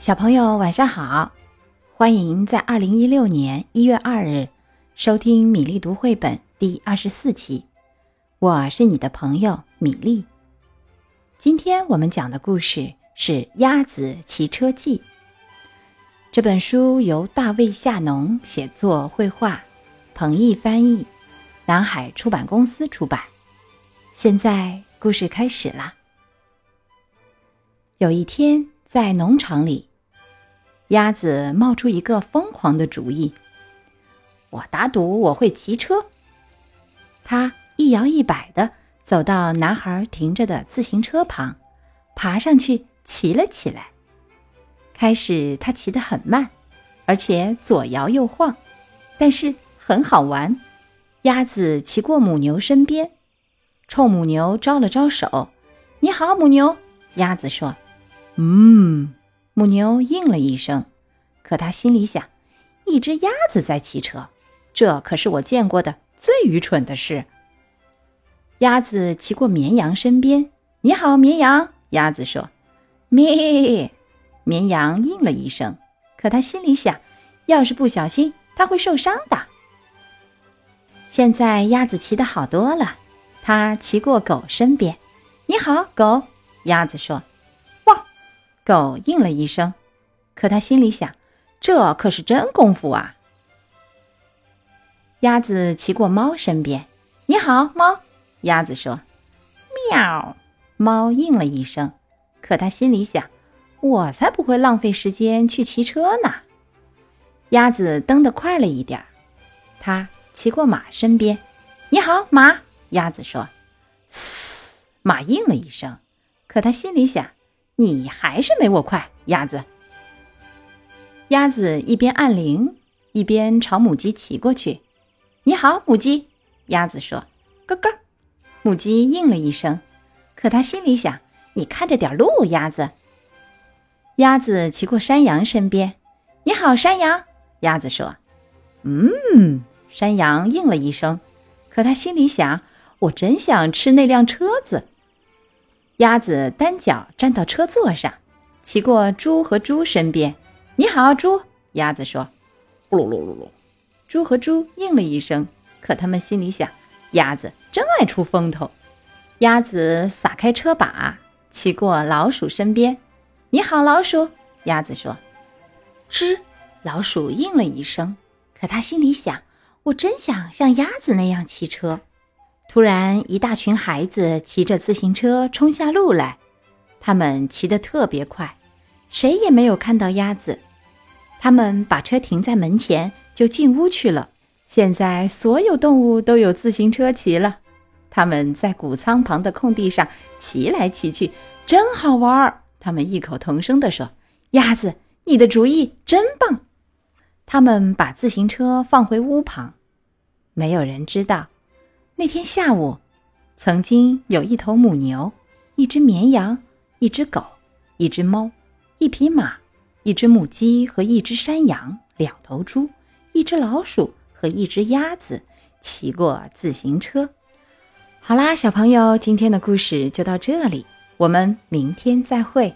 小朋友晚上好，欢迎在二零一六年一月二日收听米粒读绘本第二十四期。我是你的朋友米粒。今天我们讲的故事是《鸭子骑车记》。这本书由大卫夏农写作、绘画，彭毅翻译，南海出版公司出版。现在故事开始啦。有一天，在农场里。鸭子冒出一个疯狂的主意：“我打赌我会骑车。”它一摇一摆地走到男孩停着的自行车旁，爬上去骑了起来。开始，它骑得很慢，而且左摇右晃，但是很好玩。鸭子骑过母牛身边，冲母牛招了招手：“你好，母牛。”鸭子说：“嗯。”母牛应了一声，可它心里想：一只鸭子在骑车，这可是我见过的最愚蠢的事。鸭子骑过绵羊身边，“你好，绵羊。”鸭子说，“咩。”绵羊应了一声，可他心里想：要是不小心，它会受伤的。现在鸭子骑得好多了，它骑过狗身边，“你好，狗。”鸭子说。狗应了一声，可他心里想：“这可是真功夫啊！”鸭子骑过猫身边，“你好，猫。”鸭子说：“喵。”猫应了一声，可他心里想：“我才不会浪费时间去骑车呢。”鸭子蹬得快了一点儿，它骑过马身边，“你好，马。”鸭子说：“嘶。”马应了一声，可他心里想。你还是没我快，鸭子。鸭子一边按铃，一边朝母鸡骑过去。你好，母鸡。鸭子说：“咯咯。”母鸡应了一声，可它心里想：“你看着点路，鸭子。”鸭子骑过山羊身边。你好，山羊。鸭子说：“嗯。”山羊应了一声，可它心里想：“我真想吃那辆车子。”鸭子单脚站到车座上，骑过猪和猪身边。“你好，猪。”鸭子说。“噜噜噜噜。”猪和猪应了一声，可他们心里想：“鸭子真爱出风头。”鸭子撒开车把，骑过老鼠身边。“你好，老鼠。”鸭子说。“吱。”老鼠应了一声，可他心里想：“我真想像鸭子那样骑车。”突然，一大群孩子骑着自行车冲下路来，他们骑得特别快，谁也没有看到鸭子。他们把车停在门前，就进屋去了。现在，所有动物都有自行车骑了，他们在谷仓旁的空地上骑来骑去，真好玩儿。他们异口同声地说：“鸭子，你的主意真棒！”他们把自行车放回屋旁，没有人知道。那天下午，曾经有一头母牛、一只绵羊、一只狗、一只猫、一匹马、一只母鸡和一只山羊、两头猪、一只老鼠和一只鸭子骑过自行车。好啦，小朋友，今天的故事就到这里，我们明天再会。